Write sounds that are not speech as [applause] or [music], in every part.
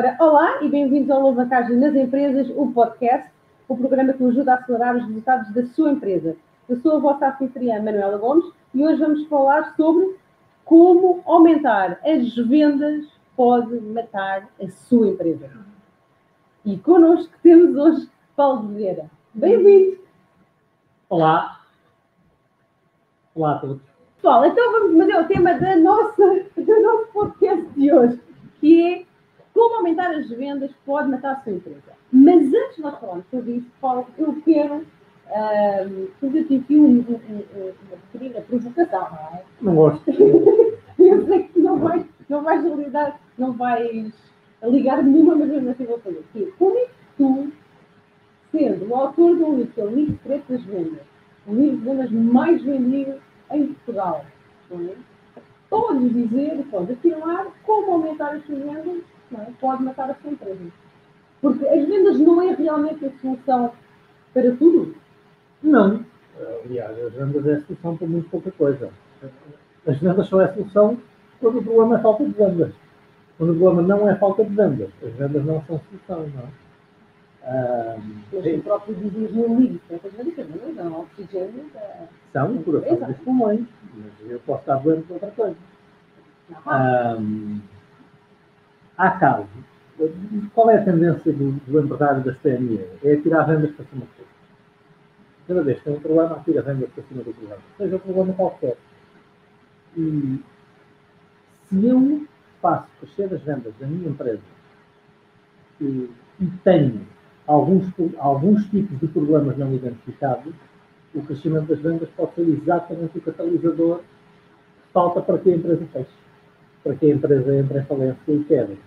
Ora, olá e bem-vindos ao Alavancagem nas Empresas, o podcast, o programa que ajuda a acelerar os resultados da sua empresa. Eu sou a vossa anfitriã Manuela Gomes e hoje vamos falar sobre como aumentar as vendas pode matar a sua empresa. E connosco temos hoje Paulo Vieira. Bem-vindo! Olá! Olá a todos! Pessoal, então vamos, mas é o tema da nossa, do nosso podcast de hoje, que é como aumentar as vendas pode matar a sua empresa. Mas antes de nós falarmos sobre isso, Paulo, eu quero um, fazer-te aqui um, um, uma pequena provocação, não é? Não gosto. [laughs] eu sei que não vais, não vais ligar, não vais ligar nenhuma, mas mesmo assim vou fazer. Que, como é que tu, sendo o autor do livro, que é o livro Preto das Vendas, o livro de vendas mais vendido em Portugal, não é? podes dizer, podes afirmar como aumentar as suas vendas é? pode matar a sua empresa. Porque as vendas não é realmente a solução para tudo. Não. Aliás, as vendas é a solução para muito pouca coisa. As vendas só é a solução quando o problema é falta de vendas. Quando o problema não é falta de vendas, as vendas não são solução, não é? Mas o próprio dizias no livro, as vendas não dão oxigênio. São o coração dos pulmões, mas eu posso estar doente de outra coisa. Um, há casos. Qual é a tendência do, do empresário das PME? É tirar vendas para cima do problema. Cada vez que tem um problema, atira vendas para cima do problema. Seja o problema qualquer. E se eu faço crescer as vendas da minha empresa e, e tenho alguns, alguns tipos de problemas não identificados, o crescimento das vendas pode ser exatamente o catalisador que falta para que a empresa feche, para que a empresa entre em falência e quebre.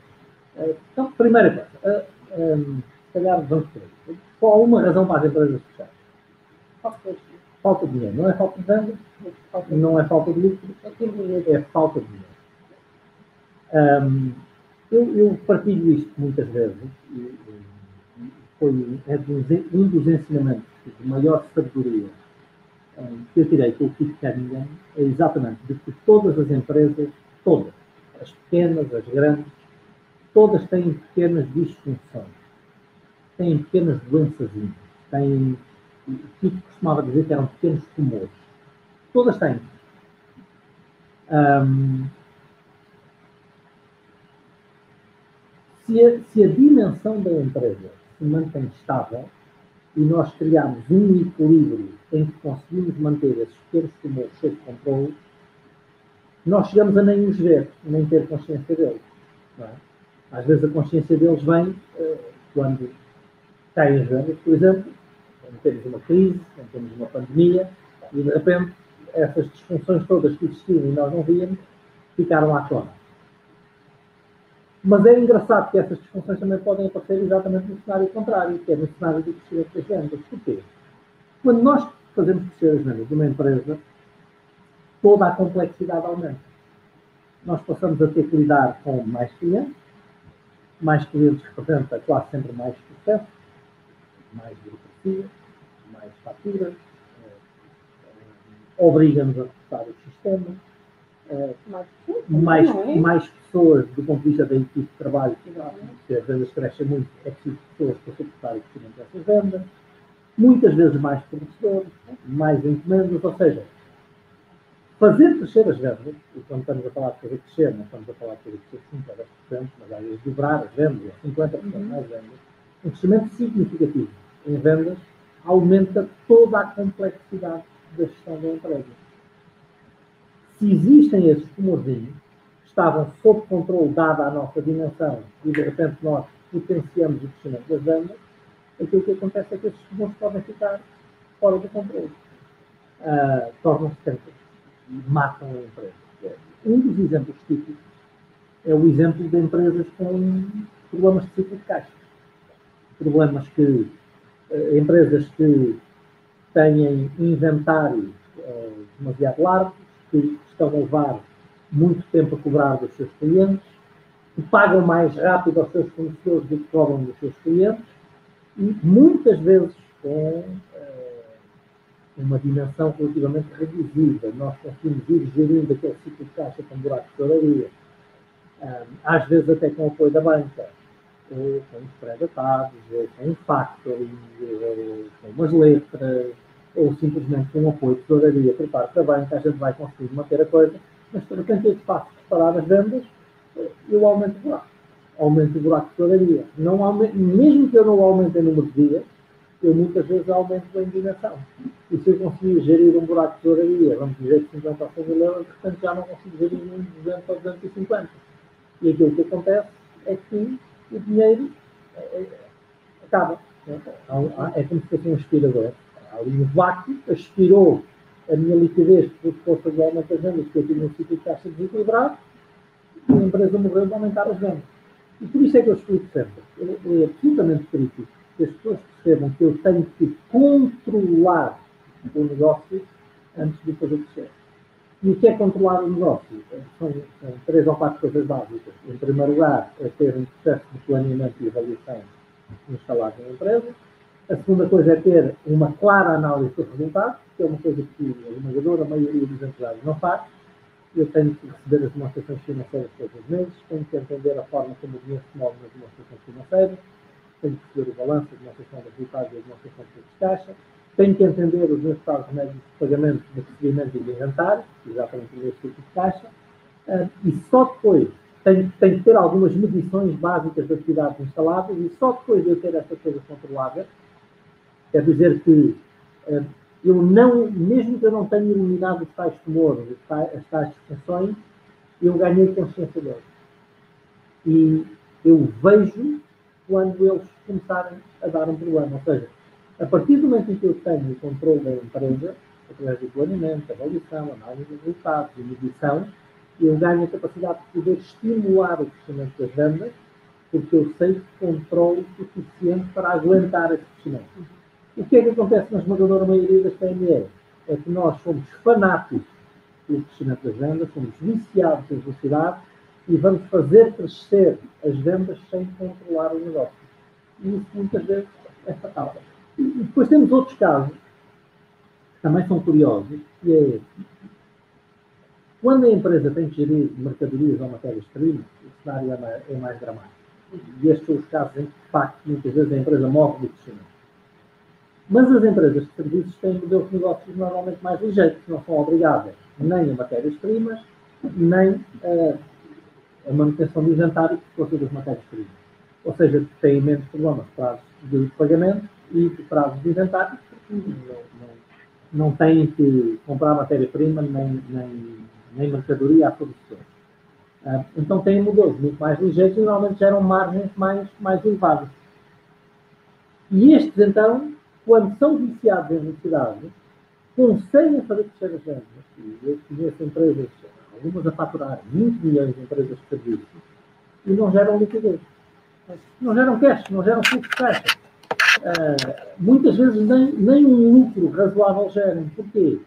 Então, primeira coisa, um, se calhar vamos por aí. Só há uma razão para as empresas fechar. Falta de dinheiro. Não é falta de venda, não é falta de lucro, é falta de dinheiro. Um, eu, eu, partilho isto muitas vezes e, foi é um dos ensinamentos de maior sabedoria um, que eu tirei com o Keith Cunningham é exatamente de que todas as empresas, todas, as pequenas, as grandes, todas têm pequenas disfunções, têm pequenas doenças, têm, o que costumava dizer que eram pequenos tumores. Todas têm. Um, se, a, se a dimensão da empresa se mantém estável e nós criarmos um equilíbrio em que conseguimos manter esses pequenos tumores sob controle, nós chegamos a nem os ver, nem ter consciência deles. Não é? Às vezes a consciência deles vem uh, quando caem as vendas, por exemplo, quando temos uma crise, quando temos uma pandemia, e de repente essas disfunções todas que existiam e nós não víamos, ficaram à tona. Mas é engraçado que essas disfunções também podem aparecer exatamente no cenário contrário, que é no cenário do crescimento das vendas. Porquê? Quando nós fazemos crescer as vendas de uma empresa, toda a complexidade aumenta. Nós passamos a ter que lidar com mais clientes, mais clientes representa quase sempre mais processo, mais burocracia, mais faturas, eh, obriga-nos a testar os sistemas, eh, mais, é? mais pessoas do ponto de vista da equipe de trabalho, se as vendas crescem muito, é preciso pessoas para suportar o crescimento dessas vendas, muitas vezes mais fornecedores, mais encomendas, ou seja, fazer crescer as vendas, e quando estamos a falar de fazer crescer, não estamos a falar de fazer crescer 5 mas às vezes dobrar as vendas, 50% uhum. mais vendas, um crescimento significativo em vendas aumenta toda a complexidade da gestão da empresa. Se existem esses tumorzinhos, que estavam sob controle dada a nossa dimensão, e de repente nós potenciamos o crescimento das vendas, aquilo que acontece é que esses tumores podem ficar fora do controle. Uh, Tornam-se cânceres matam a empresa. Um dos exemplos típicos é o exemplo de empresas com problemas de ciclo de caixa. Problemas que, eh, empresas que têm inventários eh, demasiado largos, que estão a levar muito tempo a cobrar dos seus clientes, que pagam mais rápido aos seus fornecedores do que cobram dos seus clientes, e muitas vezes com uma dimensão relativamente reduzida. Nós conseguimos ir gerindo aquele ciclo de caixa com buracos de tesouraria, às vezes até com o apoio da banca, ou com os pré-datados, ou com um factoring, ou com umas letras, ou simplesmente com apoio de tesouraria por parte da banca, a gente vai conseguir manter a coisa, mas de repente eu faço preparar as vendas, eu aumento o buraco. Aumento o buraco de tesouraria. Não mesmo que eu não aumente o número de dias, eu muitas vezes aumento a indignação. E se eu conseguir gerir um buraco de tesouraria, vamos dizer de 50 ou 100 mil euros, portanto já não consigo gerir um de 200 ou 250. E aquilo que acontece é que o dinheiro é, é, acaba. É como se fosse um aspirador. Há ali um vácuo, aspirou a minha liquidez por força do aumento das vendas, que eu tinha um ciclo de taxa desequilibrado, e a empresa morreu de aumentar as vendas. E por isso é que eu explico sempre. É absolutamente crítico pessoas percebam que eu tenho que controlar o negócio antes de fazer crescer. E o que é controlar o negócio? São, três ou quatro coisas básicas. Em primeiro lugar, é ter um processo de planeamento e avaliação instalado na empresa. A segunda coisa é ter uma clara análise dos resultados, que é uma coisa que a maioria dos empresários não faz. Eu tenho que receber as demonstrações financeiras todos os meses, tenho que entender a forma como o dinheiro se move nas demonstrações financeiras, tenho que receber o balanço, a demonstração de resultados e a demonstração de caixa, tenho que entender os meus estados médios de pagamento, de recebimento e de inventário, exatamente o tipo de caixa, uh, e só depois tenho, tenho que ter algumas medições básicas das atividades instaladas, e só depois de eu ter essa coisa controlada, quer dizer que uh, eu não, mesmo que eu não tenha eliminado os tais tumores, as tais disfunções, eu ganhei consciência deles. E eu vejo quando eles começarem a dar um problema. Ou seja, a partir do momento em que eu tenho o controle da empresa, através do planeamento, avaliação, análise de resultados e medição, eu ganho a capacidade de poder estimular o crescimento das vendas, porque eu sei que controlo o suficiente para aguentar esse crescimento. O que é que acontece na esmagadora maioria das PME? É que nós somos fanáticos pelo crescimento das vendas, somos viciados em velocidade e vamos fazer crescer as vendas sem controlar o negócio. E isso muitas vezes é fatal. E depois temos outros casos que também são curiosos, que é quando a empresa tem que gerir mercadorias ou matérias-primas, o cenário é mais, é mais, dramático. E estes são os casos em que, de facto, muitas vezes a empresa morre do crescimento. Mas as empresas de serviços têm modelos de negócios normalmente mais ligeiros, não são obrigadas nem a matérias-primas, nem a, a manutenção do inventário por força das matérias-primas. Ou seja, têm menos problemas prazos de pagamento e de prazos de inventário, porque não, não, não têm que comprar matéria-prima nem, nem, nem mercadoria a fornecedores. Uh, então têm modelos muito mais ligeiros e normalmente geram margens mais, mais elevadas. E estes, então, quando são viciados em velocidade, conseguem fazer crescer as vendas. E eu conheço empresas, algumas a faturar 20 milhões de empresas serviços, e não geram liquidez. Não geram cash, não geram fluxo de caixa. Uh, muitas vezes nem, nem um lucro razoável geram. Porquê?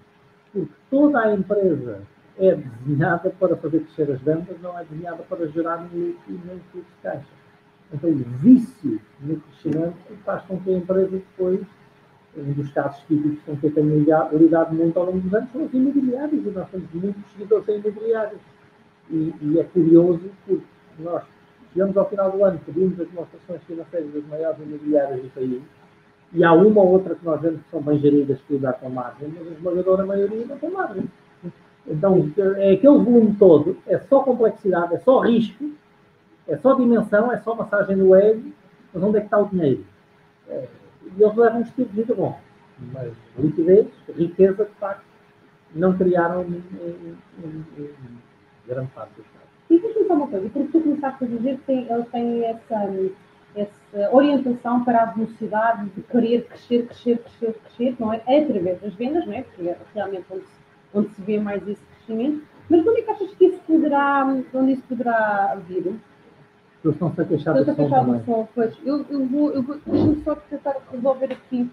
Porque toda a empresa é desenhada para fazer crescer as vendas, não é desenhada para gerar um lucro e nem fluxo de caixa. Então, o vício no crescimento faz com que a empresa depois um dos casos típicos com que eu tenho lidado muito ao longo dos anos são os imobiliários, e nós temos muitos seguidores em imobiliários. E, e, é curioso porque nós chegamos ao final do ano, pedimos as demonstrações financeiras das maiores imobiliárias do país, e há uma ou outra que nós vemos que são bem geridas, que dá com margem, mas a esmagadora maioria não tem margem. Então, é aquele volume todo, é só complexidade, é só risco, é só dimensão, é só massagem no ego, mas onde é que está o dinheiro? É, e eles levam um estilo de vida bom. Mas liquidez, riqueza, de facto, não criaram em, em, em, grande parte dos casos. E diz-me só uma coisa, porque tu começaste a dizer que eles têm essa, essa orientação para a velocidade de querer crescer, crescer, crescer, crescer, não é? Através das vendas, não é? Porque é realmente onde se, onde se vê mais esse crescimento. Mas quando é que achas que isso poderá, onde isso poderá vir? Eles estão-se a queixar do som também. Som, pois. Eu, eu vou, eu vou deixa-me só tentar resolver aqui.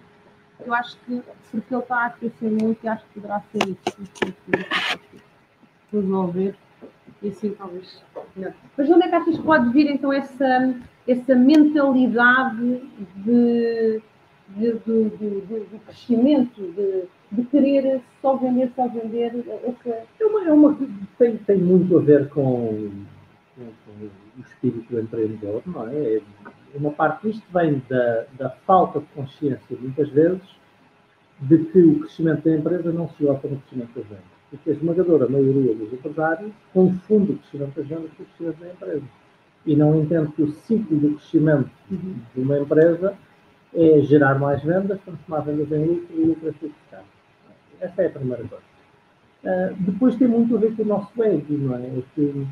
Eu acho que, porque ele está a aquecer muito, e acho que poderá ser isso. Resolver. E assim talvez. Não. Mas onde é que achas que pode vir então essa, essa mentalidade de, de, de, de crescimento, de, de querer só vender, só vender? Essa... É uma, é uma, tem, tem muito a ver com o espírito empreendedor, não é? uma parte disto vem da, da falta de consciência, muitas vezes, de que o crescimento da empresa não se oscila no crescimento das vendas. Porque a esmagadora maioria dos empresários confunde o crescimento das vendas com o crescimento da empresa. E não entende que o ciclo do crescimento de uma empresa é gerar mais vendas, transformar vendas em lucro e lucro em ficar. Essa é a primeira coisa. Uh, depois tem muito a ver com o nosso ego, não é? é que,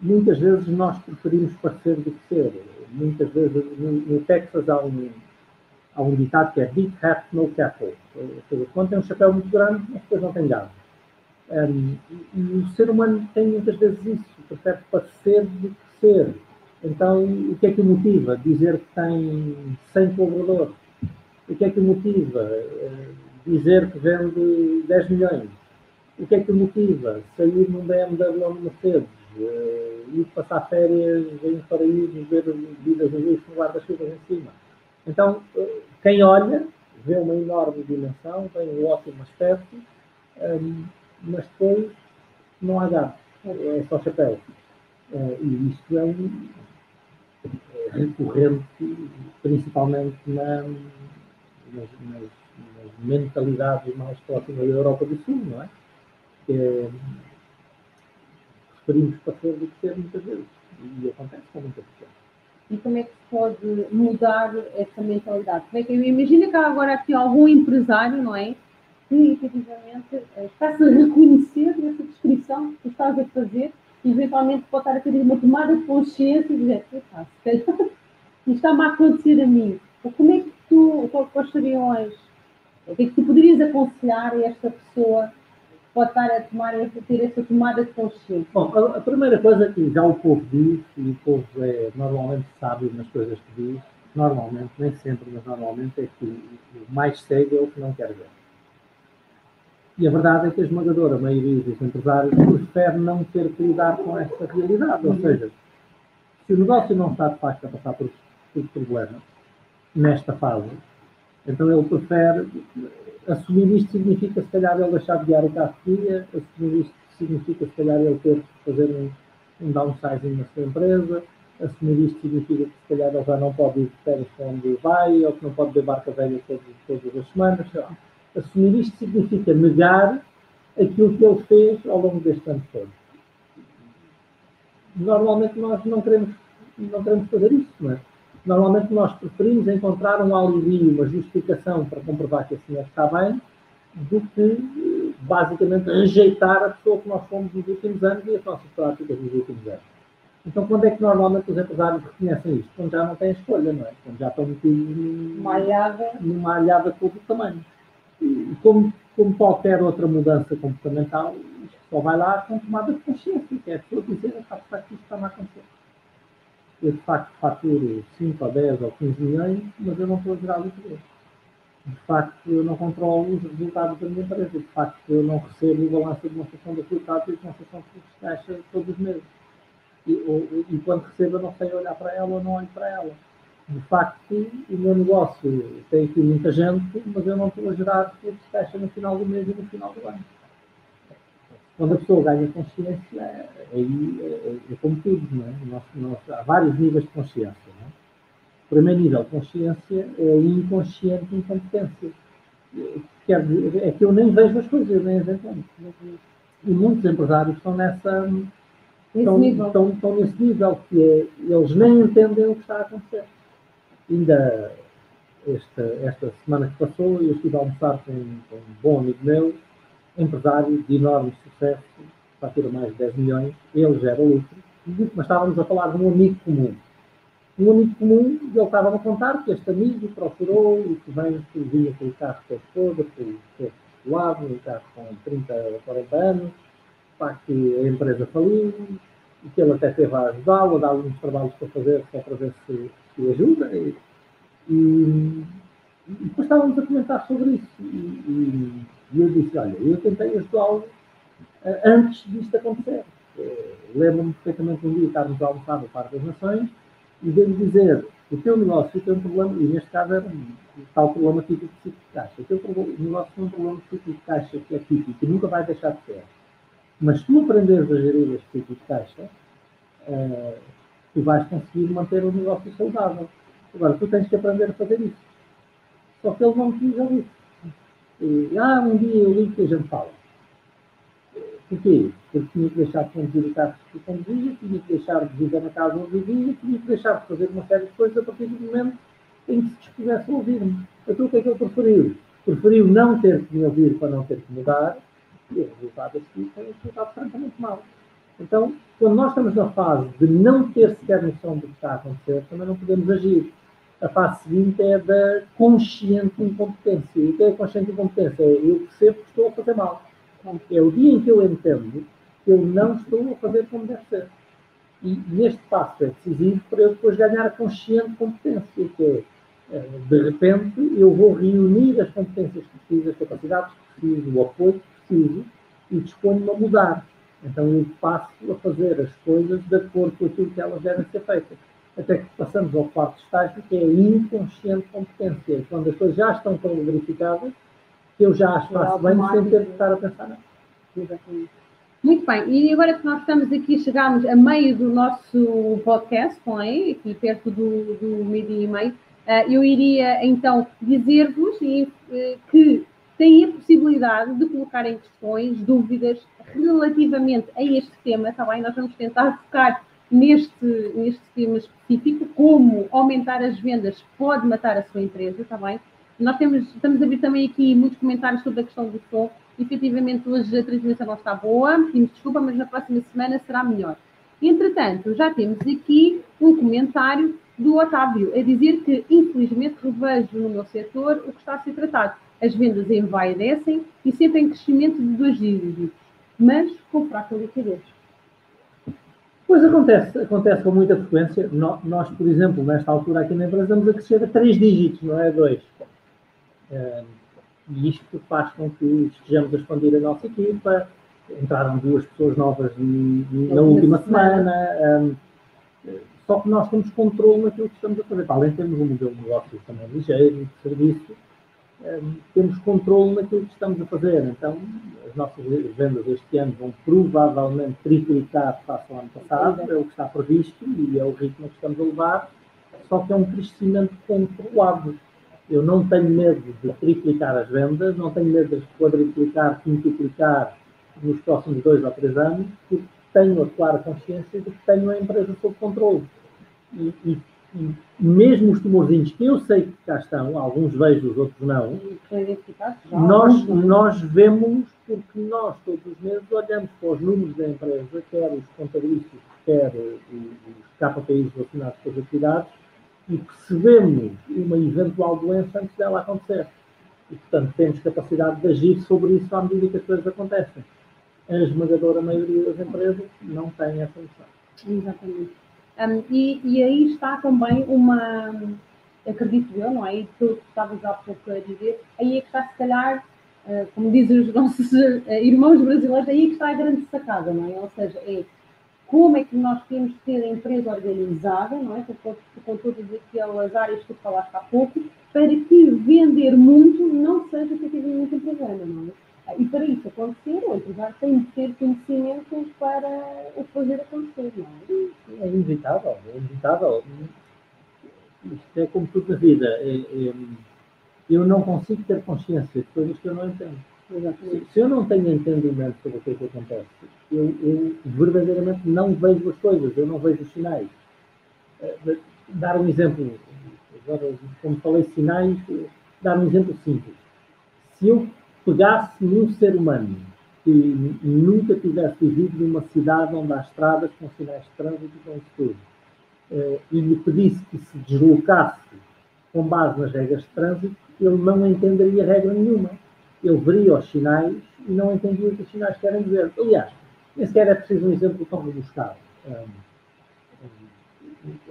muitas vezes nós preferimos parecer do que ser. Muitas vezes, no, no Texas há um, há um ditado que é Big Hat, No Cattle. Quando tem um chapéu muito grande, mas depois não tem gado. Um, e, e, o ser humano tem muitas vezes isso, prefere parecer do que ser. Então, o que é que o motiva? Dizer que tem 100 colaboradores. O que é que o motiva? Uh, dizer que vende 10 milhões. O que é que motiva? Sair num BMW ou num Mercedes. Uh, ir passar férias em paraísos, ver vidas azuis com guarda-chuvas em cima. Então, uh, quem olha vê uma enorme dimensão, tem um ótimo aspecto, um, mas depois não há gato, é só chapéu. Uh, e isto é um, é recorrente, principalmente na, nas, nas, nas, mentalidades mais próximas da Europa do Sul, não é? Que é, preferimos parecer do que ser muitas vezes. E acontece com muitas pessoas e como é que se pode mudar essa mentalidade? É imagina que há agora aqui algum empresário, não é? Que efetivamente eh, está-se a reconhecer nessa descrição que tu estás a fazer e eventualmente pode estar a ter uma tomada de consciência e dizer, ah, se [laughs] isto está-me a acontecer a mim. Ou como é que tu, quais seriam as. O que é que tu poderias aconselhar a esta pessoa pode estar a, tomar, a ter essa tomada de consciência? Bom, a, a, primeira coisa que já o povo diz, e o povo é normalmente sábio nas coisas que diz, normalmente, nem sempre, mas normalmente, é que o mais cego é o que não quer ver. E a verdade é que a esmagadora maioria dos empresários prefere não ter que lidar com esta realidade. Ou seja, se o negócio não está de facto a passar por, por problemas nesta fase, então ele prefere assumir isto significa, se calhar, ele deixar de guiar o carro assumir isto significa, se calhar, ele ter que fazer um, um downsizing na sua empresa, assumir isto significa que, se calhar, ele já não pode ir de férias para onde vai, ou que não pode beber barca velha todas, todas as semanas. Assumir isto significa negar aquilo que ele fez ao longo deste ano todo. Normalmente nós não queremos, não queremos fazer não é? Normalmente nós preferimos encontrar um alívio, uma justificação para comprovar que a senhora está bem, do que basicamente rejeitar a pessoa que nós fomos nos últimos anos e as nossas práticas nos últimos anos. Então, quando é que normalmente os empresários reconhecem isto? Quando já não têm escolha, não é? Quando já estão metidos numa alhada, numa alhada todo o tamanho. E como, como qualquer outra mudança comportamental, isto só vai lá com tomada de consciência, que é a pessoa dizer, está que isto está a acontecer eu de facto faturo 5 ou 10 ou 15 milhões, mas eu não estou a gerar liquidez. De facto, eu não controlo os resultados da minha empresa. De facto, eu não recebo o balanço de demonstração de resultados e de demonstração de caixa todos os meses. E, ou, e quando recebo, eu não sei olhar para ela ou não olho para ela. De facto, o meu negócio tem aqui muita gente, mas eu não estou a gerar fluxo de caixa no final do mês e no final do ano. Quando a pessoa ganha consciência, aí é, é, como tudo, não é? Nós, nós, há vários níveis de consciência. Não é? O primeiro nível de consciência é a inconsciente incompetência. Quer dizer, é que eu nem vejo as coisas, nem as entendo. E muitos empresários estão nessa. Estão, estão, estão, nesse nível, que é, eles nem entendem o que está a acontecer. Ainda esta, esta semana que passou, eu estive a almoçar com, com um bom amigo meu, empresário de enorme sucesso, fatura mais de 10 milhões, ele gera lucro, mas estávamos a falar de um amigo comum. Um amigo comum, ele estava a contar que este amigo procurou e que vem, que vinha com o carro todo todo, todo lado, um carro com 30 ou 40 anos, para que a empresa faliu, e que ele até teve a ajudá-lo, a dar-lhe uns trabalhos para fazer, só para ver se, se ajuda. E, e, e depois estávamos a comentar sobre isso. E, e, e eu disse, olha, eu tentei ajudá-lo uh, antes disto acontecer. Uh, Lembro-me perfeitamente um dia estarmos a almoçar no Parque das Nações e devo dizer, o teu negócio tem um problema, e neste caso era tal problema típico de ciclo de caixa. O teu negócio tem um problema de ciclo de caixa que é típico e nunca vai deixar de ser. Mas se tu aprenderes a gerir este ciclo de caixa, uh, tu vais conseguir manter o negócio saudável. Agora, tu tens que aprender a fazer isso. Só que ele não diz ali. E, ah, um dia eu ligo que a gente fala. Porquê? Porque tinha que deixar de conduzir o carro que conduzia, tinha que deixar de viver na casa onde vivia, tinha que deixar de fazer uma série de coisas a partir do momento em que se dispusesse a ouvir-me. Então o que é que ele preferiu? Preferiu não ter que me ouvir para não ter que mudar, e o resultado a seguir foi um resultado francamente mau. Então, quando nós estamos na fase de não ter sequer noção do que está a acontecer, também não podemos agir. A fase seguinte é da consciente incompetência. E o que é a consciente incompetência? É eu percebo que estou a fazer mal. É o dia em que eu entendo que eu não estou a fazer como deve ser. E, e este passo é decisivo para eu depois ganhar a consciente competência, que é, eh, de repente, eu vou reunir as competências que preciso, as capacidades que preciso, o apoio que preciso e disponho-me a mudar. Então eu passo a fazer as coisas de acordo com aquilo que elas devem ser feitas. Até que passamos ao quarto estágio, que é a inconsciente competência. Quando as coisas já estão tão verificadas, que eu já as faço bem sem ter de estar a pensar nada. Exatamente. Muito bem, e agora que nós estamos aqui, chegamos a meio do nosso podcast, não é? Aqui perto do, do meio-dia e meio, uh, eu iria então dizer-vos uh, que têm a possibilidade de colocarem questões, dúvidas relativamente a este tema, está bem? Nós vamos tentar focar neste, neste tema específico, como aumentar as vendas pode matar a sua empresa, está bem? Nós temos, estamos a ver também aqui muitos comentários sobre a questão do som. Efetivamente, hoje a transmissão não está boa, pedimos desculpa, mas na próxima semana será melhor. Entretanto, já temos aqui um comentário do Otávio a dizer que, infelizmente, revejo no meu setor o que está a ser tratado as vendas em vai e descem e sempre em crescimento de dois dígitos, mas com fraca liquidez. Pois acontece, acontece com muita frequência. Nós, por exemplo, nesta altura aqui na empresa, estamos a crescer a três dígitos, não é a dois. E isto faz com que estejamos a expandir a nossa equipa. Entraram duas pessoas novas na última semana. Só que nós temos controle naquilo que estamos a fazer. Além de termos um modelo de negócio também ligeiro, de serviço, temos controle naquilo que estamos a fazer. Então, as nossas vendas este ano vão provavelmente triplicar face ao ano passado, é o que está previsto e é o ritmo que estamos a levar, só que é um crescimento controlado. Eu não tenho medo de triplicar as vendas, não tenho medo de quadriplicar, quintuplicar nos próximos dois ou três anos, porque tenho a clara consciência de que tenho a empresa sob controle. E, e mesmo os tumorzinhos que eu sei que cá estão, alguns vejo, os outros não, nós, nós vemos porque nós todos os meses olhamos para os números da empresa, quer os contabilísticos, quer os KPIs relacionados com as atividades, e percebemos uma eventual doença antes dela acontecer. E, portanto, temos capacidade de agir sobre isso à medida que as coisas acontecem. A esmagadora maioria das empresas não tem essa noção. Exatamente. Um, e, e, aí está também uma, acredito eu, não é? E tu estavas há pouco a dizer, aí é que está se calhar, uh, como dizem os [laughs] nossos uh, irmãos brasileiros, aí é que está a grande sacada, não é? Ou seja, é como é que nós temos que ter a empresa organizada, não é? Com, com todas aquelas áreas que tu falaste há pouco, para que vender muito não seja efetivamente problema, não é? E para isso acontecer, o empresário tem de ter conhecimento para o fazer acontecer, não é? É inevitável, é inevitável. Isto é como tudo na vida. É, é, eu não consigo ter consciência de coisas que eu não entendo. Se, se eu não tenho entendimento sobre o que é que acontece, eu, eu, verdadeiramente não vejo as coisas, eu não vejo os sinais. Uh, dar um exemplo, agora, como falei sinais, dar um exemplo simples. Se eu pegasse num ser humano que nunca tivesse vivido numa cidade onde há estradas com sinais de trânsito e com isso tudo, eh, e lhe pedisse que se deslocasse com base nas regras de trânsito, ele não entenderia regra nenhuma. Ele veria os sinais e não entendia o que os sinais querem dizer. Aliás, nem sequer é preciso um exemplo tão rebuscado.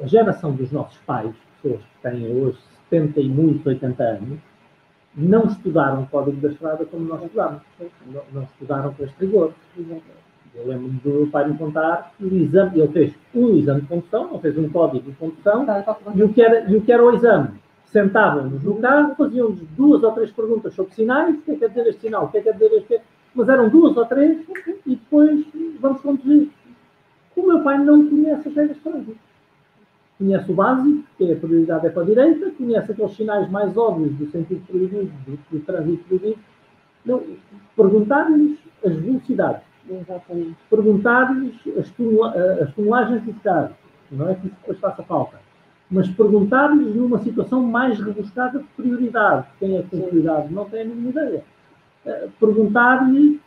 A geração dos nossos pais, pessoas que têm hoje 70 e muitos 80 anos, não estudaram o Código da Estrada como nós estudámos. Não, não estudaram com este rigor. Eu lembro-me do meu pai me contar que o exame, ele fez um exame de condução, não fez um código de condução, e o que era, e o, que era o exame? Sentavam-nos no carro, faziam-nos duas ou três perguntas sobre sinais, o que é que quer dizer este sinal, o que é que quer dizer este, mas eram duas ou três, e depois vamos conduzir. O meu pai não conhece as regras trânsito. Conhece o básico, que é a prioridade é para a direita, conhece aqueles sinais mais óbvios do sentido proibido, do, do trânsito proibido. Perguntar-lhes as velocidades. Perguntar-lhes as, tonela, as tonelagens de carro. Não é que isso depois faça falta. Mas perguntar-lhes numa situação mais rebuscada de prioridade. Quem é que tem prioridade? Não tem a mínima ideia. Uh, Perguntar-lhe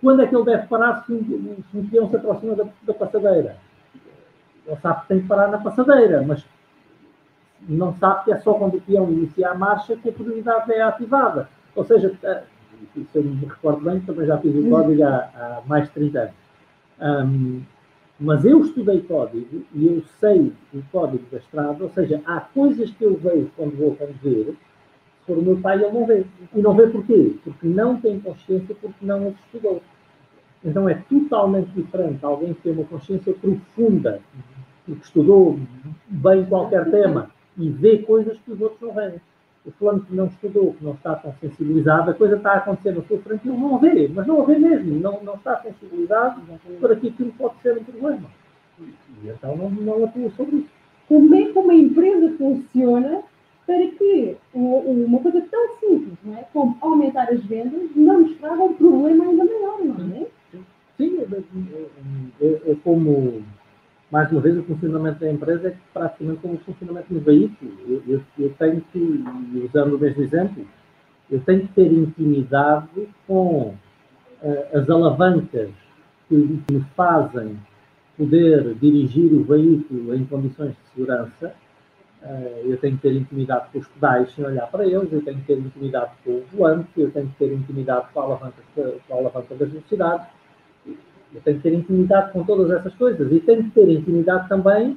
quando é que ele deve parar se um, se um peão se aproxima da, da passadeira ele sabe que tem que parar na passadeira, mas não sabe que é só quando o peão inicia a marcha que a prioridade é ativada. Ou seja, eh, se eu me recordo bem, também já fiz o código há, há mais de 30 anos. Um, mas eu estudei código e eu sei o código da estrada, ou seja, há coisas que eu vejo quando vou conduzir, se for o meu pai, ele não vê. E não vê porquê? Porque não tem consciência, porque não estudou. Então é totalmente diferente alguém que tem uma consciência profunda que estudou bem qualquer tema e vê coisas que os outros não veem. O fulano que não estudou, que não está tão sensibilizado, a coisa está a acontecer na sua frente e ele não vê, mas não vê mesmo, não, não está sensibilizado para que aquilo pode ser um problema. E então não, não atua sobre isso. Como é que uma empresa funciona para que uma coisa tão simples não é? como aumentar as vendas não nos traga um problema ainda maior, não é? Sim, é, é, é como mais uma vez, o funcionamento da empresa é praticamente como o funcionamento do veículo. Eu, eu, eu, tenho que, usando o mesmo exemplo, eu tenho que ter intimidade com uh, as alavancas que, que, me fazem poder dirigir o veículo em condições de segurança. Uh, eu tenho que ter intimidade com os pedais sem olhar para eles, eu tenho que ter intimidade com o volante, eu tenho que ter intimidade com a alavanca, com a alavanca das velocidades eu tenho que ter intimidade com todas essas coisas e tenho que ter intimidade também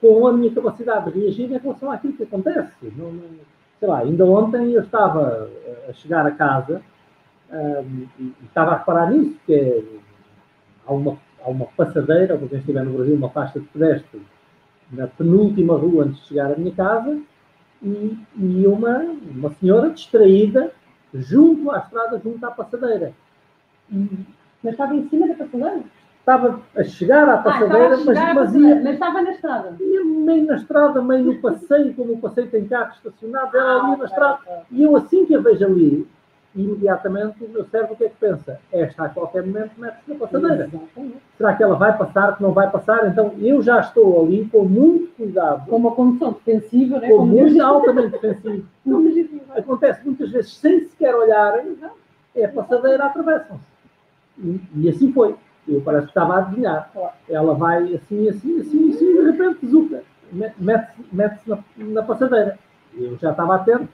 com a minha capacidade de reagir em relação àquilo que acontece. Não, não, sei lá, ainda ontem eu estava a chegar a casa um, e estava a reparar nisso, que é, há, uma, há uma passadeira, para quem estiver no Brasil, uma faixa de pedestre na penúltima rua antes de chegar à minha casa e, e uma, uma senhora distraída junto à estrada, junto à passadeira. E, mas estava em cima da passadeira? Estava a chegar à ah, passadeira, ah, mas, mas, ia, mas estava na estrada. Ia meio na estrada, meio no passeio, como o passeio tem carros estacionados, ela ah, ali na estrada. E eu, assim que a vejo ali, imediatamente o meu cérebro o que é que pensa? Esta a qualquer momento mete-se na passadeira. Exatamente. Será que ela vai passar, que não vai passar? Então eu já estou ali com muito cuidado. Com uma condição defensiva, né? Com muito altamente defensivo. [laughs] Acontece muitas vezes sem sequer olharem, é a passadeira, atravessam-se. E, assim foi. Eu parece que estava a adivinhar. Ela vai assim, assim, assim, assim, e de repente zuca, mete-se mete na, na passadeira. Eu já estava atento,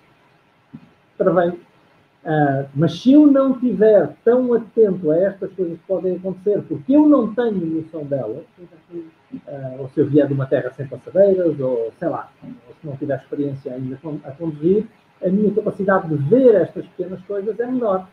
travei. Uh, mas se eu não estiver tão atento a estas coisas que podem acontecer, porque eu não tenho noção delas, uh, ou se eu vier de uma terra sem passadeiras, ou sei lá, ou se não tiver experiência ainda a conduzir, a minha capacidade de ver estas pequenas coisas é menor.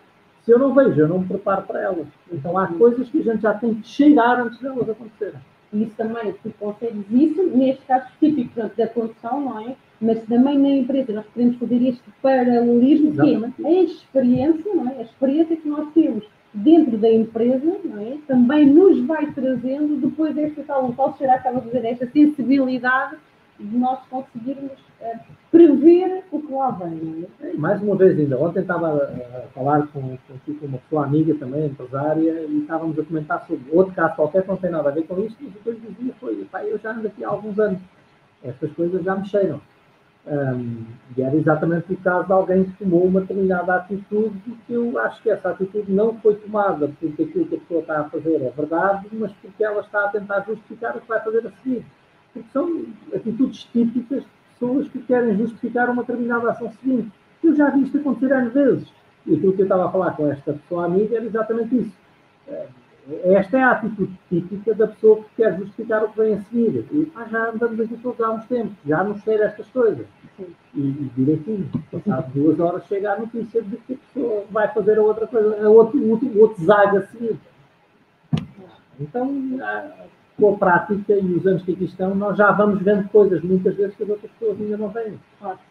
Se eu não vejo, eu não me preparo para elas. Então há coisas que a gente já tem que cheirar antes delas acontecerem. Isso também, tu consegues isso, neste caso específico portanto, da condução, não é? Mas também na empresa nós podemos fazer este paralelismo, que é a experiência, não é? A experiência que nós temos dentro da empresa, não é? Também nos vai trazendo depois esta tal, qual será que dizer, esta sensibilidade de nós conseguirmos uh, prever o que lá vem. É? Mais uma vez ainda, ontem estava a, a falar com, com, uma pessoa amiga também, empresária, e estávamos a comentar sobre outro caso qualquer que não tem nada a ver com isto, e depois dizia foi, pai, eu já ando aqui há alguns anos, estas coisas já mexeram. Um, e era exatamente o caso de alguém que tomou uma determinada atitude e que eu acho que essa atitude não foi tomada porque aquilo que a pessoa está a fazer é verdade, mas porque ela está a tentar justificar o que vai fazer a seguir porque são atitudes típicas de pessoas que querem justificar uma determinada ação seguinte. Eu já vi isto acontecer N vezes. E aquilo que eu estava a falar com esta pessoa amiga era exatamente isso. Eh, esta é a atitude típica da pessoa que quer justificar o que vem a seguir. E ah, já andamos aqui todos há uns tempos, já nos sei estas coisas. E, e direitinho, passado duas horas chega a notícia de que a pessoa vai fazer a outra coisa, a outro, outro, outro zaga a seguir. Então, com a prática e os anos que aqui estão, nós já vamos vendo coisas muitas vezes que as outras pessoas ainda não veem.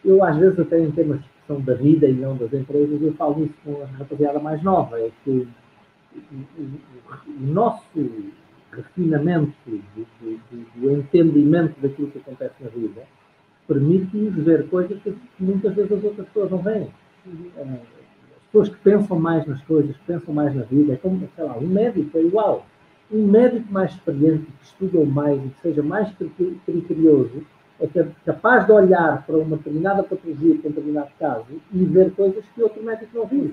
Eu, às vezes, até em temas que são da vida e não das empresas, eu falo isso com a rapaziada mais nova, é que o, nosso refinamento, do, do, do, entendimento daquilo que acontece na vida, permite-nos ver coisas que muitas vezes as outras pessoas não veem. Uhum. As pessoas que pensam mais nas coisas, que pensam mais na vida, é como, sei lá, um médico é igual. Um médico mais experiente, que estudou mais e que seja mais criterioso, é capaz de olhar para uma determinada patologia, para um determinado caso, e ver coisas que outro médico não viu.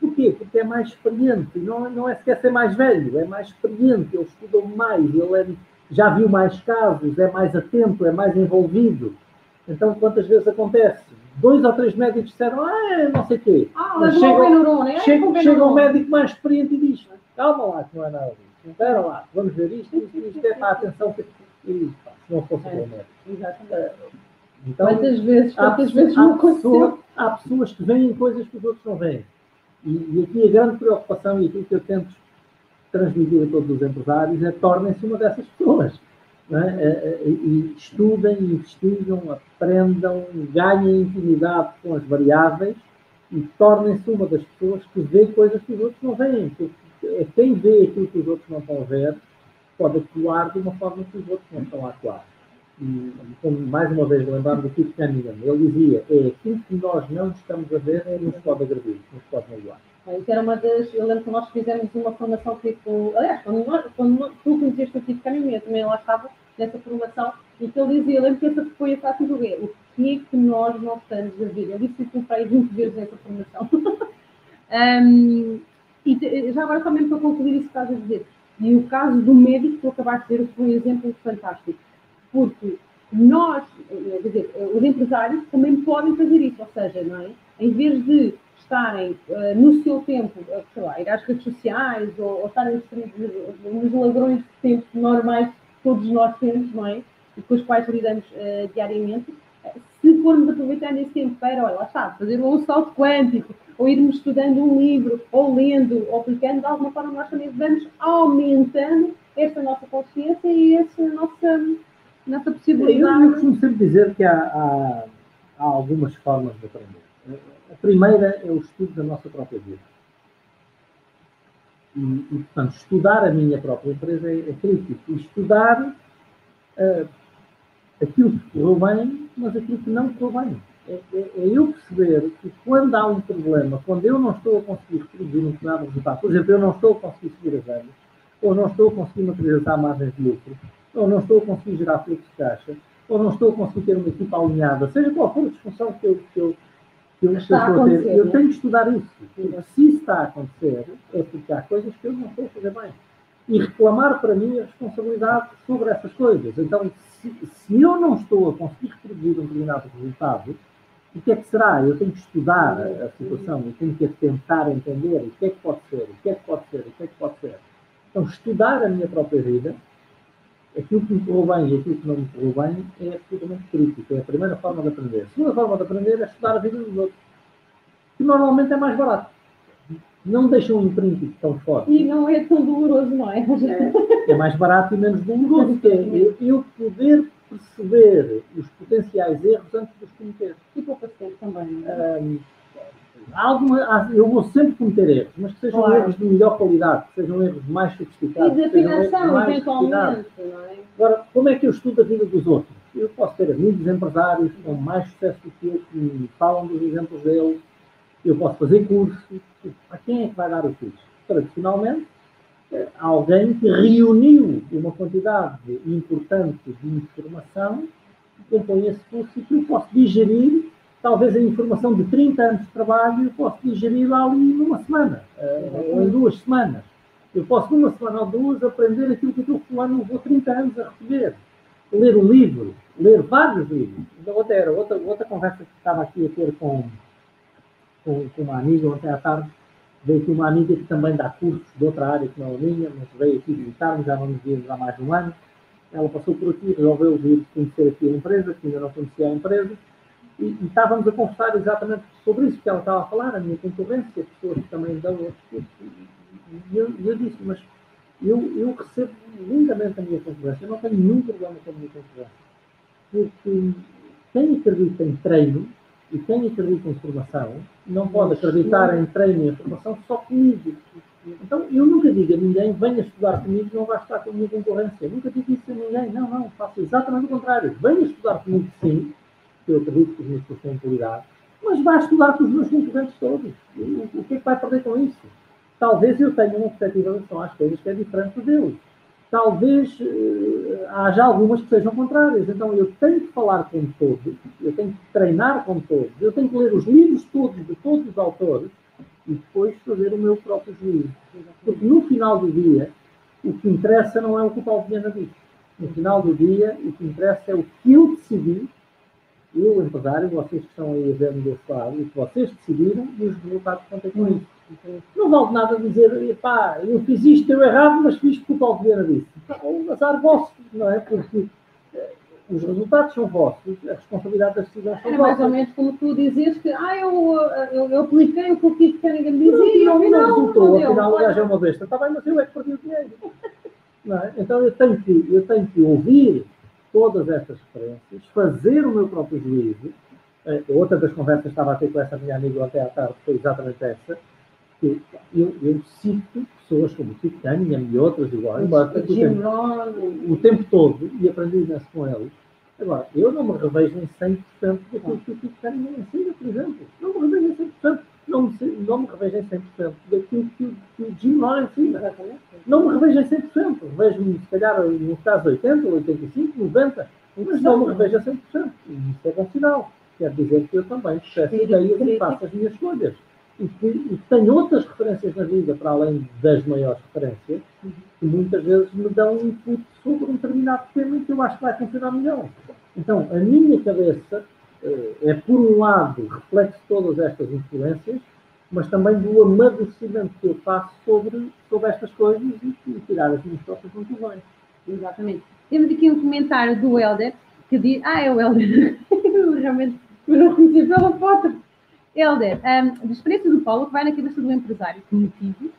Porquê? Porque é mais experiente. Não, não é sequer ser mais velho, é mais experiente. Ele estudou mais, ele é, já viu mais casos, é mais atento, é mais envolvido. Então, quantas vezes acontece? Dois ou três médicos disseram, ah, não sei o quê. Ah, mas chega, né? chega, chega um médico mais experiente e diz, calma lá, que não é nada disso. Espera lá, vamos ver isto, isto, isto é para a atenção que e, se não fosse é. Exatamente. Então, quantas vezes, quantas há, vezes há, não pessoa, há pessoas que veem coisas que os outros não veem. E, e, aqui a grande preocupação e aquilo que eu tento transmitir a todos os empresários é tornem-se uma dessas pessoas. É? é, é e estudem, investigam, aprendam, ganhem intimidade com as variáveis e tornem-se uma das pessoas que vê coisas que os outros não veem. Porque quem vê aquilo que os outros não estão a ver pode atuar de uma forma que os outros não estão a atuar. E, como mais uma vez lembrando do Keith Cunningham, ele dizia: é aquilo que nós não estamos a ver nos pode agredir, nos pode magoar. Isso era uma das. Eu lembro que nós fizemos uma formação tipo. Aliás, quando, nós, quando tu conheceste o Keith Cunningham, eu também lá estava nessa formação, e que ele dizia: lembro que essa foi a frase do ver. O que é que nós não estamos a ver? Eu disse isso para aí 20 vezes nessa formação. [laughs] um, e já agora, só mesmo para concluir isso que estás a dizer e o caso do médico que tu acabaste de dizer foi um exemplo fantástico, porque nós, quer dizer, os empresários também podem fazer isso, ou seja, não é? em vez de estarem uh, no seu tempo, sei lá, ir às redes sociais ou, ou estarem nos ladrões de tempo normais que todos nós temos, não é? E com os quais lidamos uh, diariamente, se formos aproveitando esse tempo para, olha, lá está, fazer um salto quântico, ou irmos estudando um livro, ou lendo, ou aplicando, de alguma forma nós também vamos aumentando esta nossa consciência e essa nossa, nossa possibilidade. Eu, eu costumo sempre dizer que há, há, há algumas formas de aprender. A primeira é o estudo da nossa própria vida. E, e, portanto, estudar a minha própria empresa é, é crítico. E estudar uh, aquilo que correu bem, mas aquilo que não correu bem é, é, é, eu perceber que quando há um problema, quando eu não estou a conseguir produzir um determinado resultado, por exemplo, eu não estou a conseguir subir as vendas, ou não estou a conseguir materializar margens de lucro, ou não estou a conseguir gerar fluxo de caixa, ou não estou a conseguir ter uma equipa alinhada, seja qual for a disfunção que eu, que eu, que eu estou a ter, eu tenho que estudar isso. Se isso está a acontecer, é porque há coisas que eu não estou a fazer bem. E reclamar para mim a responsabilidade sobre essas coisas. Então, se, se eu não estou a conseguir produzir um determinado resultado, o que é que será? Eu tenho que estudar a situação, eu tenho que tentar entender o que é que pode ser, o que é que pode ser, o que é que pode ser. Então, estudar a minha própria vida, aquilo que me correu bem e aquilo que não me correu bem, é absolutamente crítico. É a primeira forma de aprender. A segunda forma de aprender é estudar a vida dos outros, que normalmente é mais barato. Não deixa um imprint tão forte. E não é tão doloroso, não é? É, é mais barato e menos doloroso, é eu, eu poder perceber os potenciais erros antes de os cometer. E pouco tempo também. Um, alguma, eu vou sempre cometer erros, mas que sejam claro. erros de melhor qualidade, que sejam erros mais sofisticados. E de afinação, eventualmente. É? Agora, como é que eu estudo a vida dos outros? Eu posso ter amigos empresários com mais sucesso do que eu, que me falam dos exemplos deles. Eu posso fazer cursos. A quem é que vai dar o curso? Tradicionalmente, alguém que reuniu uma quantidade importante de informação que compõe esse curso e que eu posso digerir, talvez a informação de 30 anos de trabalho, eu posso digerir ali numa semana, uh, ou em duas semanas. Eu posso, numa semana ou duas, aprender aquilo que eu fulano levou 30 anos a receber. Ler um livro, ler vários livros. Então, outra, outra, outra conversa que estava aqui a ter com, com, com uma amiga ontem à tarde, Veio aqui uma amiga que também dá cursos de outra área que não a minha, mas veio aqui visitar-me, já não nos vimos há mais de um ano. Ela passou por aqui, resolveu vir conhecer aqui a empresa, que ainda não conhecia a empresa, e, e, estávamos a conversar exatamente sobre isso que ela estava a falar, a minha concorrência, pessoas que também dão outros cursos. E eu, eu disse, mas eu, eu recebo lindamente a minha concorrência, eu não tenho nenhum problema com a minha concorrência. Porque quem acredita em treino, E quem acredita em formação não pode acreditar em treino e formação só comigo. Então, eu nunca digo a ninguém, venha estudar comigo, não vai estar com a minha concorrência. Eu nunca digo isso a ninguém. Não, não, faço exatamente o contrário. Venha estudar comigo, sim, que eu acredito que os meus qualidade, mas vá estudar com os meus concorrentes todos. O, que é que vai perder com isso? Talvez eu tenha uma perspectiva em relação às coisas que é diferente deles. Talvez uh, haja algumas que sejam contrárias. Então eu tenho que falar com todos, eu tenho que treinar com todos, eu tenho que ler os livros todos de todos os autores e depois fazer o meu próprio juízo. Porque no final do dia, o que interessa não é o que o Paulo Viana diz. No final do dia, o que interessa é o que eu decidi, eu, empresário, vocês que estão aí a ver-me desse lado, o que vocês decidiram e os resultados ter com isso. Não vale nada dizer, pá, eu fiz isto, deu errado, mas fiz porque o Paulo Vieira disse. É um azar vosso, não é? Porque eh, os resultados são vossos, a responsabilidade das decisões são é mais ou menos como tu dizes que ah, eu, eu, eu apliquei o que o Kiko Cunningham dizia e afinal não resultou, afinal o gajo é uma besta. Está bem, mas eu é que perdi o dinheiro. É? Então eu tenho, que, eu tenho que ouvir todas estas referências, fazer o meu próprio juízo. Eh, outra das conversas que estava a ter com essa minha amiga até à tarde foi exatamente essa eu, eu cito pessoas como o Tito Cunningham e outras iguais, o, o tempo todo, e aprendi imenso com eles. Agora, eu não me revejo em 100% daquilo que o Cunningham ensina, por exemplo. Não me revejo em 100%. Não me, não me revejo em 100% daquilo que, o, que o Jim Rohn ensina. Não me revejo em 100%. Revejo-me, se calhar, no caso 80, 85, 90, mas não me revejo a 100%. E isso é bom sinal. Quer dizer que eu também peço ideias e faço as minhas escolhas e que, e tem outras referências na vida, para além das maiores referências, que muitas vezes me dão um input sobre um determinado tema que eu acho que vai funcionar melhor. Então, a minha cabeça eh, é, por um lado, reflexo todas estas influências, mas também do amadurecimento que eu faço sobre, sobre estas coisas e, e tirar as minhas próprias conclusões. Exatamente. Temos aqui um comentário do Helder que diz: Ah, é o Helder. [laughs] eu realmente não conhecia pela foto. Helder, um, a experiência do Paulo que vai na cabeça do empresário que motivo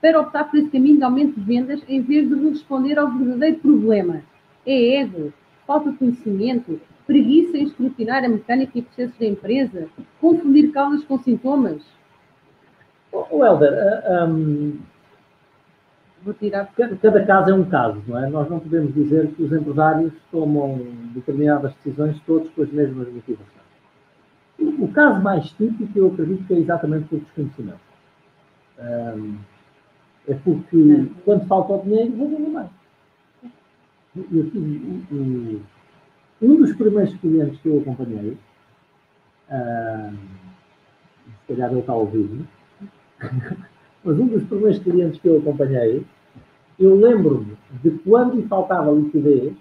para optar por esse caminho de aumento de vendas em vez de responder ao verdadeiro problema. É ego, falta de conhecimento, preguiça em escrutinar a mecânica e processos da empresa, confundir causas com sintomas? O Helder, um, Vou tirar... cada caso é um caso, não é? Nós não podemos dizer que os empresários tomam determinadas decisões todos com as mesmas motivações. O caso mais típico, eu acredito que é exatamente o desconhecimento. É porque quando falta o dinheiro, vou vender mais. Eu tive um dos primeiros clientes que eu acompanhei, um, se calhar ele está a ouvir, [laughs] mas um dos primeiros clientes que eu acompanhei, eu lembro-me de quando lhe faltava liquidez,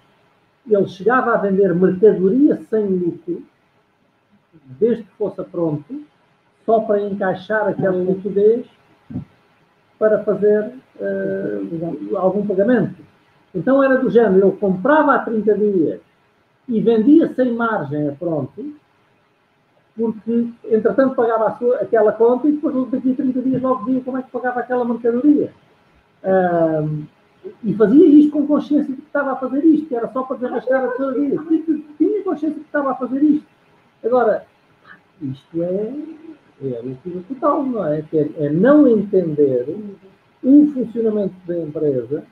ele chegava a vender mercadoria sem lucro desde que fosse pronto, só para encaixar aquela liquidez para fazer uh, algum pagamento. Então era do género, ele comprava há 30 dias e vendia sem margem a pronto, porque entretanto pagava sua, aquela conta e depois daqui a 30 dias logo via como é que pagava aquela mercadoria. E fazia isto com consciência de que estava a fazer isto, que era só para desarrascar a vida. Tinha consciência de que estava a fazer isto. Agora, isto é, é a loucura total, não é? É, é não entender o funcionamento da empresa.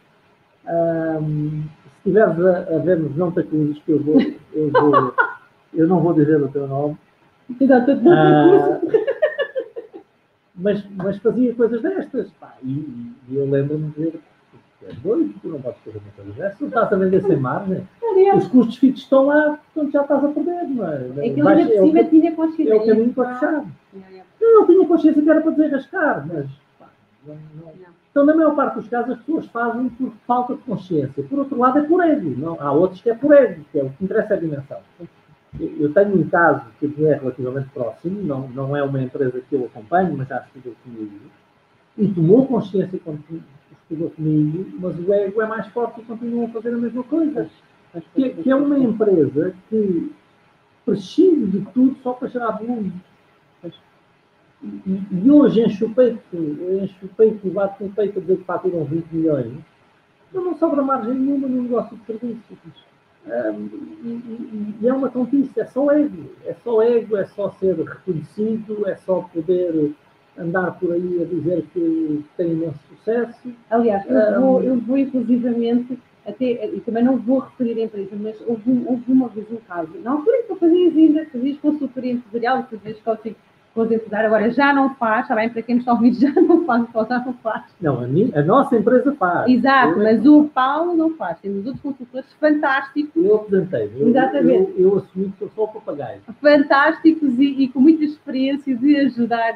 Se estiveres a, a ver-nos, não te acuses que eu vou, eu vou, [laughs] eu não vou dizer o teu nome. Uh, [laughs] mas, mas fazia coisas destas. Pá, e, e eu lembro-me de dizer é doido, tu não podes fazer uma coisa. Se estás a vender sem margem, os custos fixos estão lá, portanto já estás a perder, não é? É que ele de cima tinha consciência. É o caminho para fechar. Não, ele tinha consciência que era para desarrascar, mas. Pá, não, não. Então, na maior parte dos casos, as pessoas fazem por falta de consciência. Por outro lado, é por ego. Não? Há outros que é por ego, que é o que interessa a dimensão. Eu tenho um caso que é relativamente próximo, não, não é uma empresa que eu acompanho, mas já estudou comigo, e tomou consciência comigo, mas o ego é mais forte e continuam a fazer a mesma coisa. Que, que é uma empresa que prescinde de tudo só para gerar volume. E, e, hoje enche o peito, enche o peito e bate peito a dizer que faturam 20 milhões, não sobra margem nenhuma no negócio de serviços. Um, e, e, é uma conquista, é só ego, é só ego, é só ser reconhecido, é só poder andar por aí a dizer que tem imenso sucesso. Aliás, eu vou, eu vou inclusivamente, até, e também não vou referir a empresa, mas houve, houve uma vez um caso, na altura em que eu fazia ainda, fazia consultoria empresarial, fazia coaching vou empresário agora já não faz, está bem? Para quem nos está ouvindo, [laughs] já não faz, já não faz. Não, a, minha, a nossa empresa faz. Exato, eu, mas o Paulo não faz. Temos outros consultores fantásticos. Eu apresentei. Eu, Exatamente. Eu, eu, assumi que sou só o papagaio. Fantásticos e, e, com muita experiência de ajudar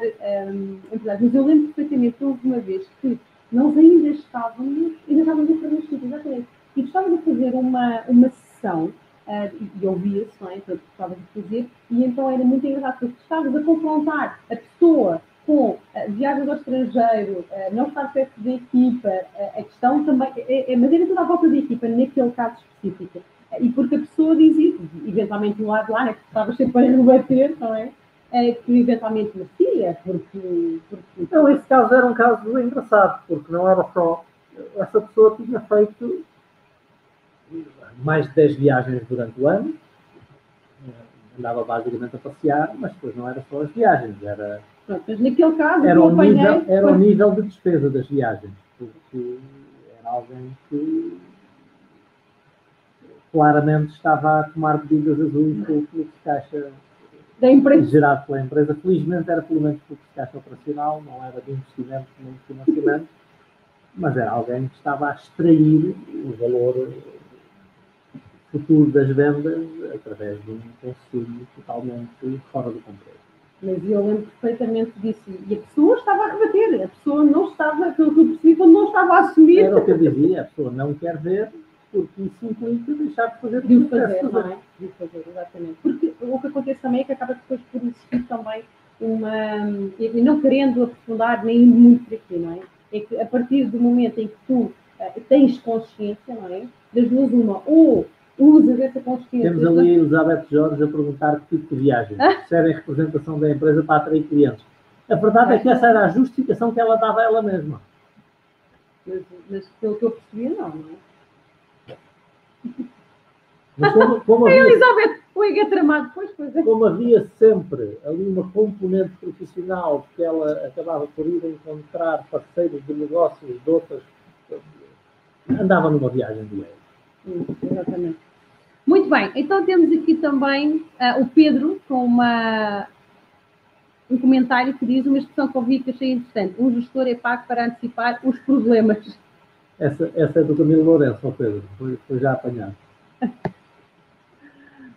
um, empresários. Mas eu lembro perfeitamente houve uma vez que nós ainda estávamos, ainda estávamos a fazer estudo, exatamente. E estávamos a fazer uma, uma sessão uh, e ouvia-se, não é? Então, de fazer, e então era muito engraçado, porque estavas a confrontar a pessoa com uh, viagens ao estrangeiro, uh, não estar perto da equipa, uh, a questão também, é, é, mas era toda a volta da equipa, naquele caso específico. e porque a pessoa dizia, eventualmente do lado lá, né, que estavas sempre a rebater, não é? que eventualmente merecia, porque, porque. Não, esse caso era um caso engraçado, porque não era só. Essa pessoa tinha feito mais de 10 viagens durante o ano. Andava basicamente a passear, mas depois não era só as viagens, era. mas naquele caso, era o, nível, era o nível de despesa das viagens, porque era alguém que claramente estava a tomar medidas azuis pelo fluxo de caixa da empresa. gerado pela empresa. Felizmente era pelo menos fluxo de caixa operacional, não era de investimento nem de financiamento, mas era alguém que estava a extrair o valor futuro das vendas através de um consumo totalmente fora do controle. Mas eu lembro perfeitamente disso. E a pessoa estava a rebater, a pessoa não estava, pelo que percebi, não estava a assumir. Era o que eu dizia, a pessoa não quer ver, porque isso implica deixar de fazer o de fazer, fazer. Não é? De fazer, exatamente. Porque o que acontece também é que acaba depois por existir também uma. E não querendo aprofundar nem muito por aqui, não é? É que a partir do momento em que tu uh, tens consciência, não é? Das duas, uma, ou usas essa consciência. Temos ali Elizabeth Jorge a perguntar que tipo de viagem. Ah. Se era em representação da empresa para atrair clientes. A verdade é que essa era a justificação que ela dava a ela mesma. Mas, mas pelo que eu percebia, não, não é? Mas como, [laughs] como havia, Elizabeth, o ego é tramado, pois, pois é. Como havia sempre ali uma componente profissional que ela acabava por ir encontrar parceiros de negócios de outras, andava numa viagem do ego. Exatamente. Muito bem, então temos aqui também uh, o Pedro com uma, um comentário que diz uma expressão que eu ouvi que achei interessante. Um gestor é pago para antecipar os problemas. Essa, essa é do Camilo Lourenço, Pedro, foi, foi já apanhado. [laughs]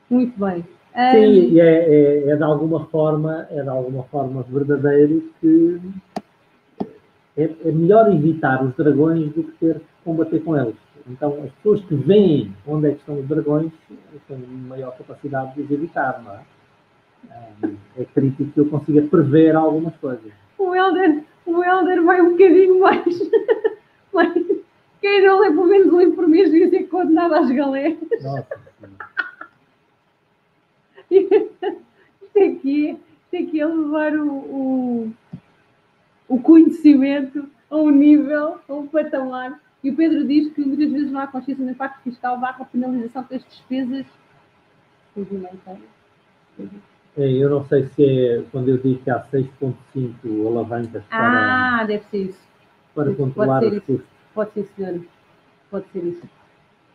Muito bem. Sim, um... e é, é, é, de alguma forma, é de alguma forma verdadeiro que é, é melhor evitar os dragões do que ter que combater com eles. Então, as pessoas que veem onde é que estão os dragões têm maior capacidade de os evitar, não é? É crítico que eu consiga prever algumas coisas. O Helder, o Helder vai um bocadinho mais. quem não lê pelo menos um por mês devia ser condenado às galés. Nossa. [laughs] isto aqui, isto aqui é levar o, o, o conhecimento a um nível, a um patamar e o Pedro diz que muitas vezes não há consciência do impacto fiscal barra penalização das despesas é, eu não sei se é quando eu digo que há 6,5 alavancas para, ah, deve ser isso. para controlar os custos. Pode ser, senhor. Pode ser isso.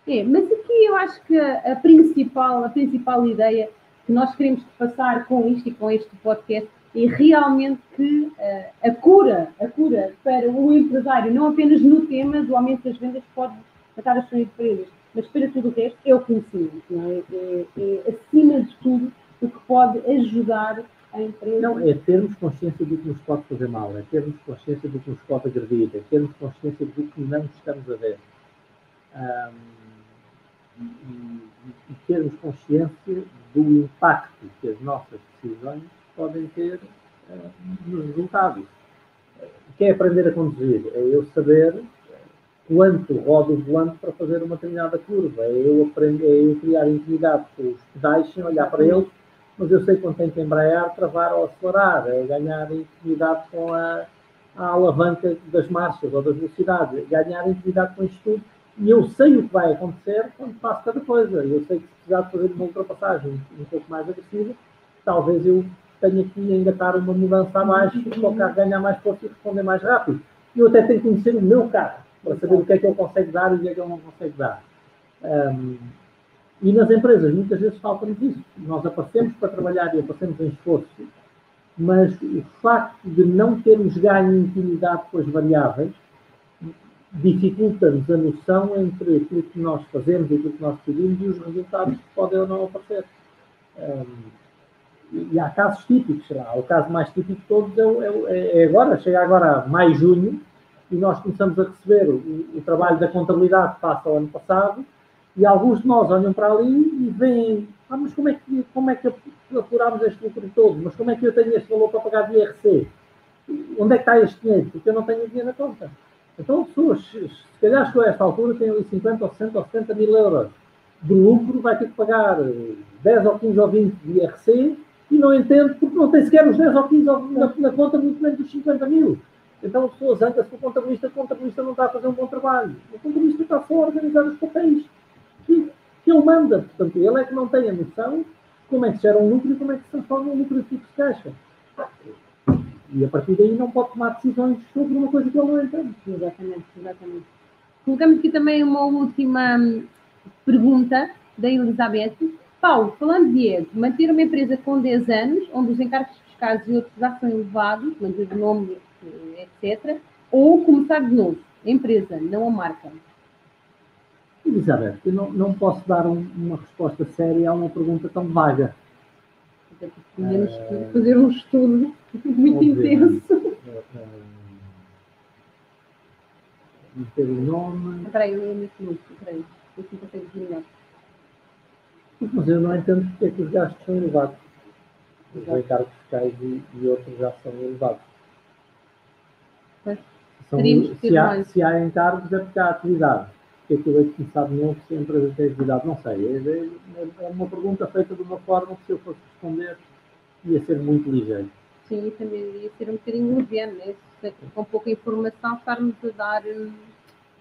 É, mas aqui eu acho que a, principal, a principal ideia que nós queremos passar com isto e com este podcast e realmente que uh, a cura, a cura para o empresário, não apenas no tema do aumento das vendas, pode matar as suas empresas, mas para tudo o resto, é o conhecimento. Não é? É, é, acima de tudo, o que pode ajudar a empresa. Não, é termos consciência do que nos pode fazer mal, é termos consciência do que nos pode agredir, é termos consciência do que não estamos a ver. Um, e, e termos consciência do impacto que as nossas decisões podem ter uh, nos resultados. O que é aprender a conduzir? É eu saber quanto rodo o volante para fazer uma determinada curva. É eu, aprender, é eu criar intimidade com os pedais sem olhar para eles, mas eu sei quando tenho que embrear, travar ou acelerar. É ganhar intimidade com a, a alavanca das marchas ou das velocidades. É ganhar intimidade com isto tudo e eu sei o que vai acontecer quando faço cada coisa. Eu sei que se precisar de fazer uma ultrapassagem um pouco mais agressiva, talvez eu tenha que engatar uma mudança abaixo para o carro ganhar mais força e responder mais rápido. E eu até tenho que conhecer o meu carro para saber o que é que ele consegue dar e o que é que ele não consegue dar. Um, e nas empresas, muitas vezes falta-nos isso. Nós aparecemos para trabalhar e aparecemos em esforço, mas o facto de não termos ganho intimidade com as variáveis dificulta-nos a noção entre aquilo que nós fazemos e aquilo que nós decidimos e os resultados que podem ou não aparecer. Um, e há casos típicos, lá. o caso mais típico de todos é, é, é, agora, chega agora maio, junho, e nós começamos a receber o, o trabalho da contabilidade que passa ao ano passado, e alguns de nós olham para ali e veem, ah, mas como é que, como é que apurámos este lucro todo? Mas como é que eu tenho este valor para pagar de IRC? Onde é que está este dinheiro? Porque eu não tenho dinheiro na conta. Então, pessoas, se calhar chegou a esta altura, tem ali 50 ou 60 ou 70 mil euros de lucro, vai ter que pagar 10 ou 15 ou 20 de IRC e não entende porque não tem sequer os 10 ou 15 na, na conta, muito menos dos 50 mil. Então, as pessoas andam se o contabilista, o contabilista não está a fazer um bom trabalho. O contabilista está só a organizar os papéis que, que ele manda. Portanto, ele é que não tem a noção de como é que gera um lucro e como é que se transforma um lucro de fixo de caixa. E a partir daí não pode tomar decisões sobre uma coisa que ele não entende. Exatamente, exatamente. Colocamos aqui também uma última hum, pergunta da Elizabeth. Paulo, falando de Ed, manter uma empresa com 10 anos, onde os encargos fiscais e outros já são elevados, manter o nome, etc., ou começar de novo? A empresa, não a marca. Elizabeth, eu não, não posso dar um, uma resposta séria a uma pergunta tão vaga. Tínhamos que fazer um estudo muito intenso. Meter o nome. Espera aí, eu muito. Espera aí, assim consegue melhor. Mas eu não entendo porque é que os gastos são elevados. Os encargos fiscais e, e, outros já são elevados. São, se, há, se há encargos é porque há atividade que aquilo é começar de novo se a empresa tem atividade, não sei. É, é, é, uma pergunta feita de uma forma que se eu fosse responder ia ser muito ligeiro. Sim, também ia ser um bocadinho leviano, né? com pouca informação estarmos a dar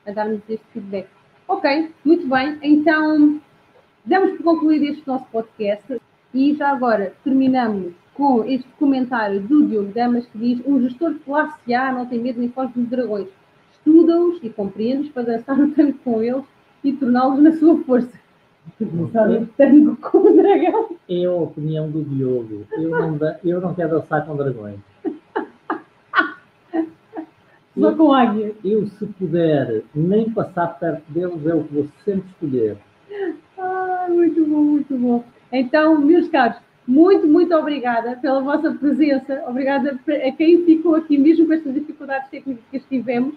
a dar-nos este feedback. Ok, muito bem. Então, damos por concluído este nosso podcast e já agora terminamos com este comentário do Diogo Damas que diz um gestor de classe A não tem medo nem foge dos dragões estuda-os e compreende-os para dançar o tango com eles e torná-los na sua força. Sabe, tango com o dragão. É a opinião do Diogo. Eu não, eu não quero dançar com dragões. Só com águia. Eu, se puder, nem passar perto deles, é o que vou sempre escolher. Ah, muito bom, muito bom. Então, meus caros, muito, muito obrigada pela vossa presença. Obrigada a quem ficou aqui, mesmo com estas dificuldades técnicas que tivemos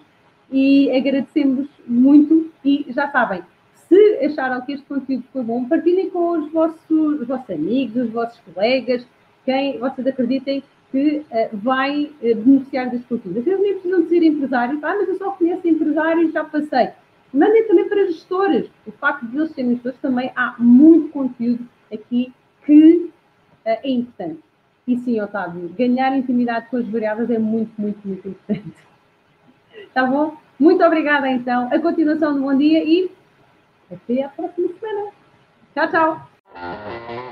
e agradecemos muito e já sabem, se acharam que este conteúdo foi bom, partilhem com os vossos, os vossos amigos, os vossos colegas, quem vocês acreditem que uh, vai uh, beneficiar deste conteúdo. Vocês nem precisam de ser empresários, ah, mas eu só conheço empresários, já passei. Mandem também para gestores. O facto de eles serem gestores também há muito conteúdo aqui que uh, é importante. E sim, Otávio, ganhar intimidade com as variáveis é muito, muito, muito importante. [laughs] Tá bom? Muito obrigada, então. A continuação do bom dia e até a próxima semana. Tchau, tchau.